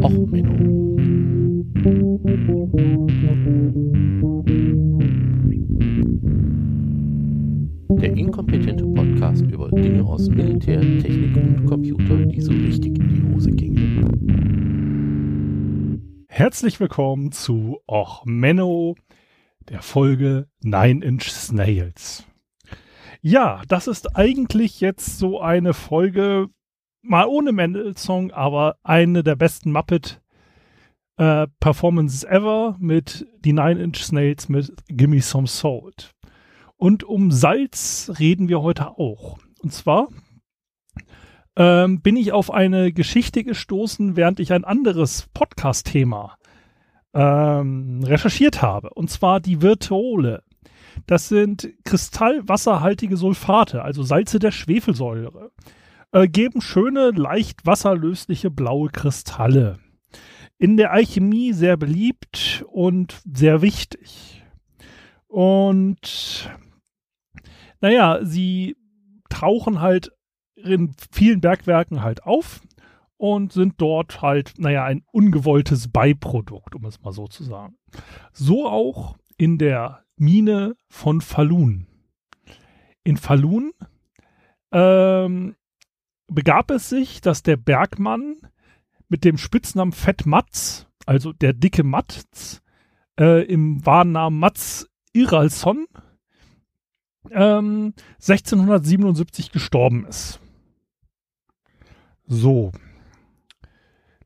Och, Menno. Der inkompetente Podcast über Dinge aus Militär, Technik und Computer, die so richtig in die Hose gingen. Herzlich willkommen zu Och Menno, der Folge Nine Inch Snails. Ja, das ist eigentlich jetzt so eine Folge, mal ohne Mendelssohn, aber eine der besten Muppet äh, Performances ever mit die Nine Inch Snails mit Gimme Some Salt. Und um Salz reden wir heute auch. Und zwar ähm, bin ich auf eine Geschichte gestoßen, während ich ein anderes Podcast-Thema ähm, recherchiert habe. Und zwar die Virtuole. Das sind kristallwasserhaltige Sulfate, also Salze der Schwefelsäure. Äh, geben schöne, leicht wasserlösliche blaue Kristalle. In der Alchemie sehr beliebt und sehr wichtig. Und naja, sie tauchen halt in vielen Bergwerken halt auf und sind dort halt, naja, ein ungewolltes Beiprodukt, um es mal so zu sagen. So auch in der Mine von Falun. In Falun ähm, begab es sich, dass der Bergmann mit dem Spitznamen Fett Matz, also der dicke Matz, äh, im wahren Namen Matz Iralson, ähm, 1677 gestorben ist. So.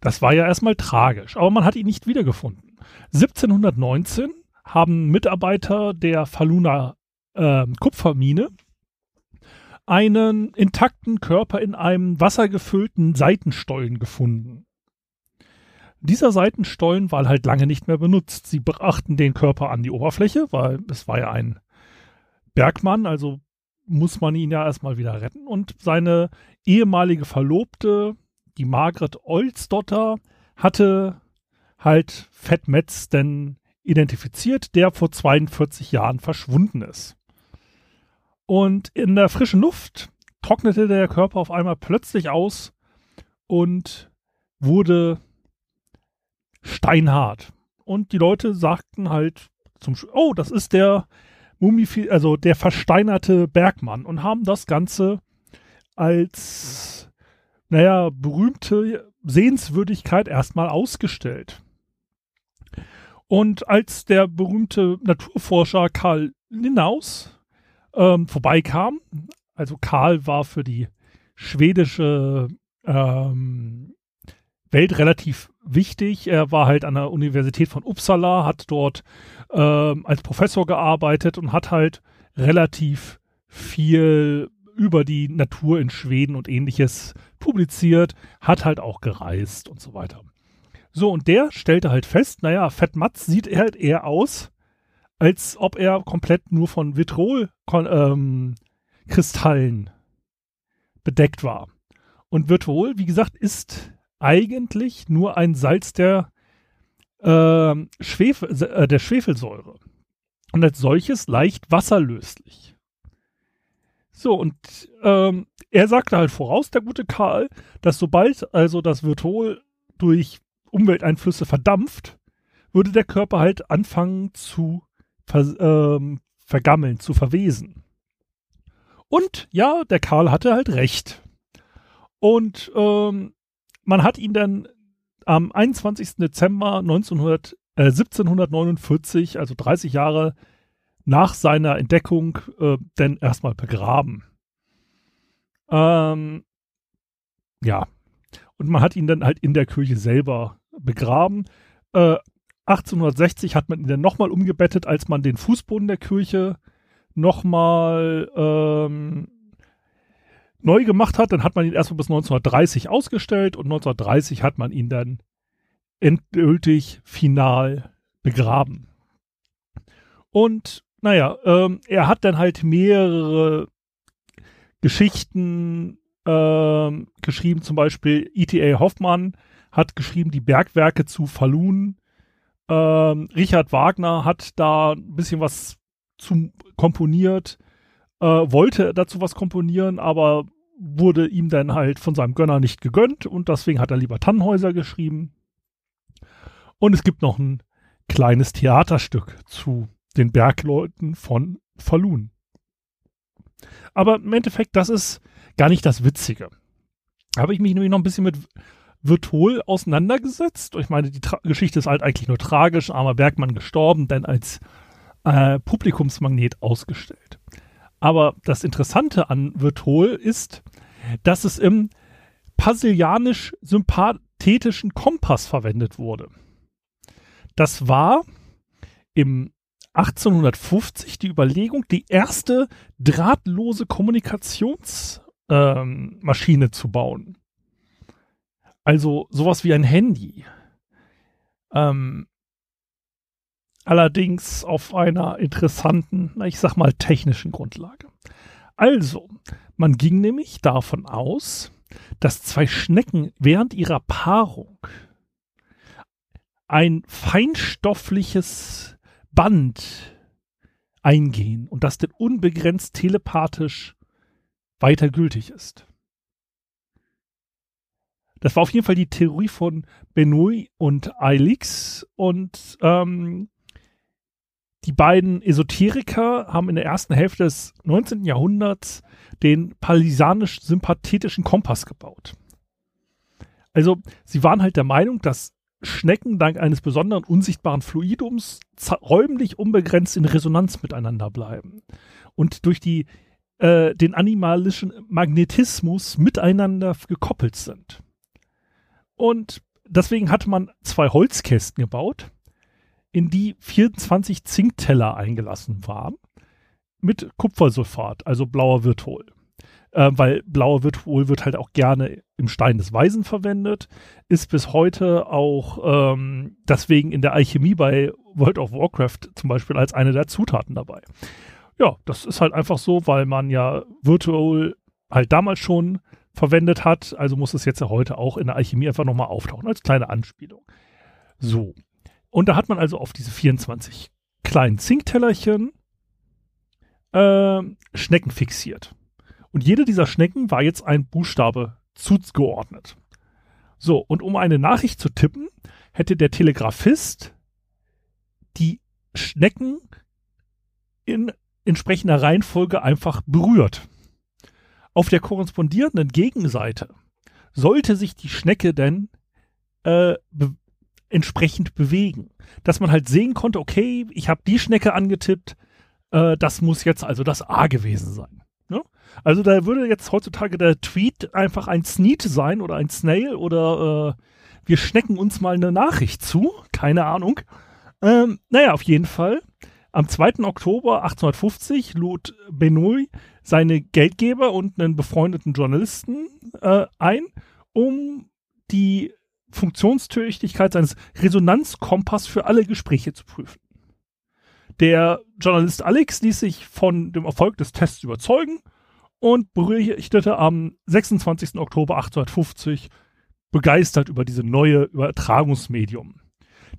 Das war ja erstmal tragisch, aber man hat ihn nicht wiedergefunden. 1719 haben Mitarbeiter der Faluna äh, Kupfermine einen intakten Körper in einem wassergefüllten Seitenstollen gefunden. Dieser Seitenstollen war halt lange nicht mehr benutzt. Sie brachten den Körper an die Oberfläche, weil es war ja ein Bergmann, also muss man ihn ja erstmal wieder retten. Und seine ehemalige Verlobte, die Margret Olsdotter, hatte halt Fettmetz denn identifiziert, der vor 42 Jahren verschwunden ist. Und in der frischen Luft trocknete der Körper auf einmal plötzlich aus und wurde steinhart. Und die Leute sagten halt zum Sch Oh, das ist der Mumifi also der versteinerte Bergmann und haben das Ganze als, naja, berühmte Sehenswürdigkeit erstmal ausgestellt. Und als der berühmte Naturforscher Karl Linnaus ähm, vorbeikam, also Karl war für die schwedische ähm, Welt relativ wichtig. Er war halt an der Universität von Uppsala, hat dort ähm, als Professor gearbeitet und hat halt relativ viel über die Natur in Schweden und ähnliches publiziert, hat halt auch gereist und so weiter. So, und der stellte halt fest, naja, Fett Matz sieht halt eher aus, als ob er komplett nur von Vitrol-Kristallen ähm, bedeckt war. Und Vitrol, wie gesagt, ist eigentlich nur ein Salz der, äh, Schwefel, äh, der Schwefelsäure. Und als solches leicht wasserlöslich. So, und ähm, er sagte halt voraus, der gute Karl, dass sobald also das Virtol durch Umwelteinflüsse verdampft, würde der Körper halt anfangen zu ver ähm, vergammeln, zu verwesen. Und ja, der Karl hatte halt recht. Und ähm, man hat ihn dann am 21. Dezember 1900, äh, 1749, also 30 Jahre nach seiner Entdeckung, äh, denn erstmal begraben. Ähm, ja. Und man hat ihn dann halt in der Kirche selber begraben. Äh, 1860 hat man ihn dann nochmal umgebettet, als man den Fußboden der Kirche nochmal ähm, neu gemacht hat. Dann hat man ihn erstmal bis 1930 ausgestellt und 1930 hat man ihn dann endgültig final begraben. Und naja, ähm, er hat dann halt mehrere Geschichten ähm, geschrieben, zum Beispiel E.T.A. Hoffmann hat geschrieben die Bergwerke zu Falun. Ähm, Richard Wagner hat da ein bisschen was zu komponiert, äh, wollte dazu was komponieren, aber wurde ihm dann halt von seinem Gönner nicht gegönnt und deswegen hat er lieber Tannhäuser geschrieben. Und es gibt noch ein kleines Theaterstück zu den Bergleuten von Falun. Aber im Endeffekt, das ist gar nicht das Witzige. Habe ich mich nämlich noch ein bisschen mit Virtuol auseinandergesetzt. Ich meine, die Tra Geschichte ist halt eigentlich nur tragisch. Armer Bergmann gestorben, denn als äh, Publikumsmagnet ausgestellt. Aber das Interessante an Virtuol ist, dass es im Pasilianisch-sympathetischen Kompass verwendet wurde. Das war im 1850 die Überlegung, die erste drahtlose Kommunikationsmaschine ähm, zu bauen. Also sowas wie ein Handy. Ähm, allerdings auf einer interessanten, ich sag mal, technischen Grundlage. Also, man ging nämlich davon aus, dass zwei Schnecken während ihrer Paarung ein feinstoffliches Band eingehen und das denn unbegrenzt telepathisch weiter gültig ist. Das war auf jeden Fall die Theorie von Benoit und Eilix und ähm, die beiden Esoteriker haben in der ersten Hälfte des 19. Jahrhunderts den palisanisch-sympathetischen Kompass gebaut. Also sie waren halt der Meinung, dass Schnecken dank eines besonderen unsichtbaren Fluidums räumlich unbegrenzt in Resonanz miteinander bleiben und durch die, äh, den animalischen Magnetismus miteinander gekoppelt sind. Und deswegen hatte man zwei Holzkästen gebaut, in die 24 Zinkteller eingelassen waren mit Kupfersulfat, also blauer Virtol. Äh, weil blauer Virtol wird halt auch gerne im Stein des Weisen verwendet, ist bis heute auch ähm, deswegen in der Alchemie bei World of Warcraft zum Beispiel als eine der Zutaten dabei. Ja, das ist halt einfach so, weil man ja Virtual halt damals schon verwendet hat, also muss es jetzt ja heute auch in der Alchemie einfach nochmal auftauchen, als kleine Anspielung. So, und da hat man also auf diese 24 kleinen Zinktellerchen äh, Schnecken fixiert. Und jede dieser Schnecken war jetzt ein Buchstabe zugeordnet. So, und um eine Nachricht zu tippen, hätte der Telegrafist die Schnecken in entsprechender Reihenfolge einfach berührt. Auf der korrespondierenden Gegenseite sollte sich die Schnecke denn äh, be entsprechend bewegen. Dass man halt sehen konnte, okay, ich habe die Schnecke angetippt, äh, das muss jetzt also das A gewesen sein. Ne? Also da würde jetzt heutzutage der Tweet einfach ein Sneet sein oder ein Snail oder äh, wir schnecken uns mal eine Nachricht zu, keine Ahnung. Ähm, naja, auf jeden Fall. Am 2. Oktober 1850 lud Benoit seine Geldgeber und einen befreundeten Journalisten äh, ein, um die Funktionstüchtigkeit seines Resonanzkompass für alle Gespräche zu prüfen. Der Journalist Alex ließ sich von dem Erfolg des Tests überzeugen und berichtete am 26. Oktober 1850 begeistert über diese neue Übertragungsmedium.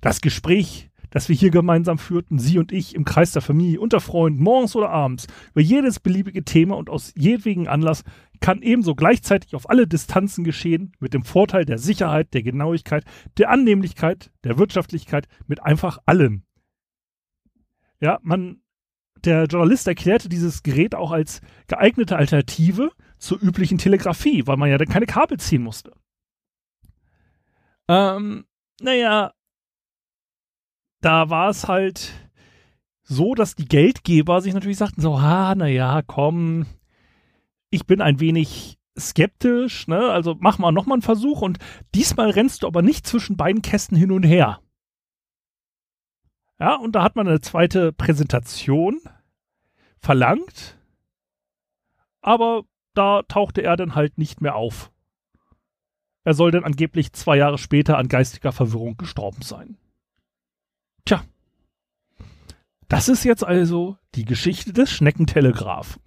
Das Gespräch, das wir hier gemeinsam führten, Sie und ich im Kreis der Familie, unter Freunden, morgens oder abends, über jedes beliebige Thema und aus jedwegen Anlass kann ebenso gleichzeitig auf alle Distanzen geschehen, mit dem Vorteil der Sicherheit, der Genauigkeit, der Annehmlichkeit, der Wirtschaftlichkeit, mit einfach allem. Ja, man, der Journalist erklärte dieses Gerät auch als geeignete Alternative zur üblichen Telegrafie, weil man ja dann keine Kabel ziehen musste. Ähm, naja, da war es halt so, dass die Geldgeber sich natürlich sagten so, ha, naja, komm, ich bin ein wenig skeptisch, ne? Also mach mal nochmal einen Versuch und diesmal rennst du aber nicht zwischen beiden Kästen hin und her. Ja, und da hat man eine zweite Präsentation verlangt, aber da tauchte er dann halt nicht mehr auf. Er soll dann angeblich zwei Jahre später an geistiger Verwirrung gestorben sein. Tja. Das ist jetzt also die Geschichte des Schneckentelegraphen.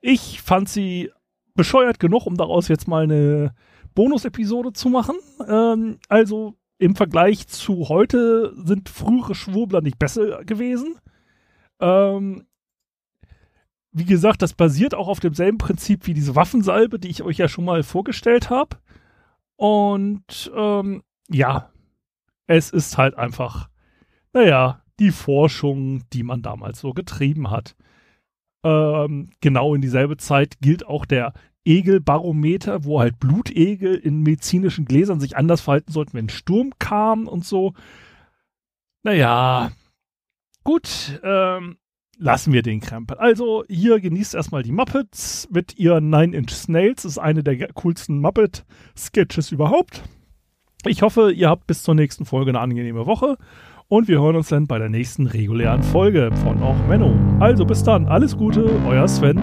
Ich fand sie bescheuert genug, um daraus jetzt mal eine Bonus-Episode zu machen. Ähm, also im Vergleich zu heute sind frühere Schwurbler nicht besser gewesen. Ähm, wie gesagt, das basiert auch auf demselben Prinzip wie diese Waffensalbe, die ich euch ja schon mal vorgestellt habe. Und ähm, ja, es ist halt einfach, naja, die Forschung, die man damals so getrieben hat. Ähm, genau in dieselbe Zeit gilt auch der Egelbarometer, wo halt Blutegel in medizinischen Gläsern sich anders verhalten sollten, wenn Sturm kam und so. Naja, gut, ähm, lassen wir den Krempel. Also, hier genießt erstmal die Muppets mit ihren Nine Inch Snails. Das ist eine der coolsten Muppet-Sketches überhaupt. Ich hoffe, ihr habt bis zur nächsten Folge eine angenehme Woche und wir hören uns dann bei der nächsten regulären Folge von Och Menno. Also bis dann, alles Gute, euer Sven.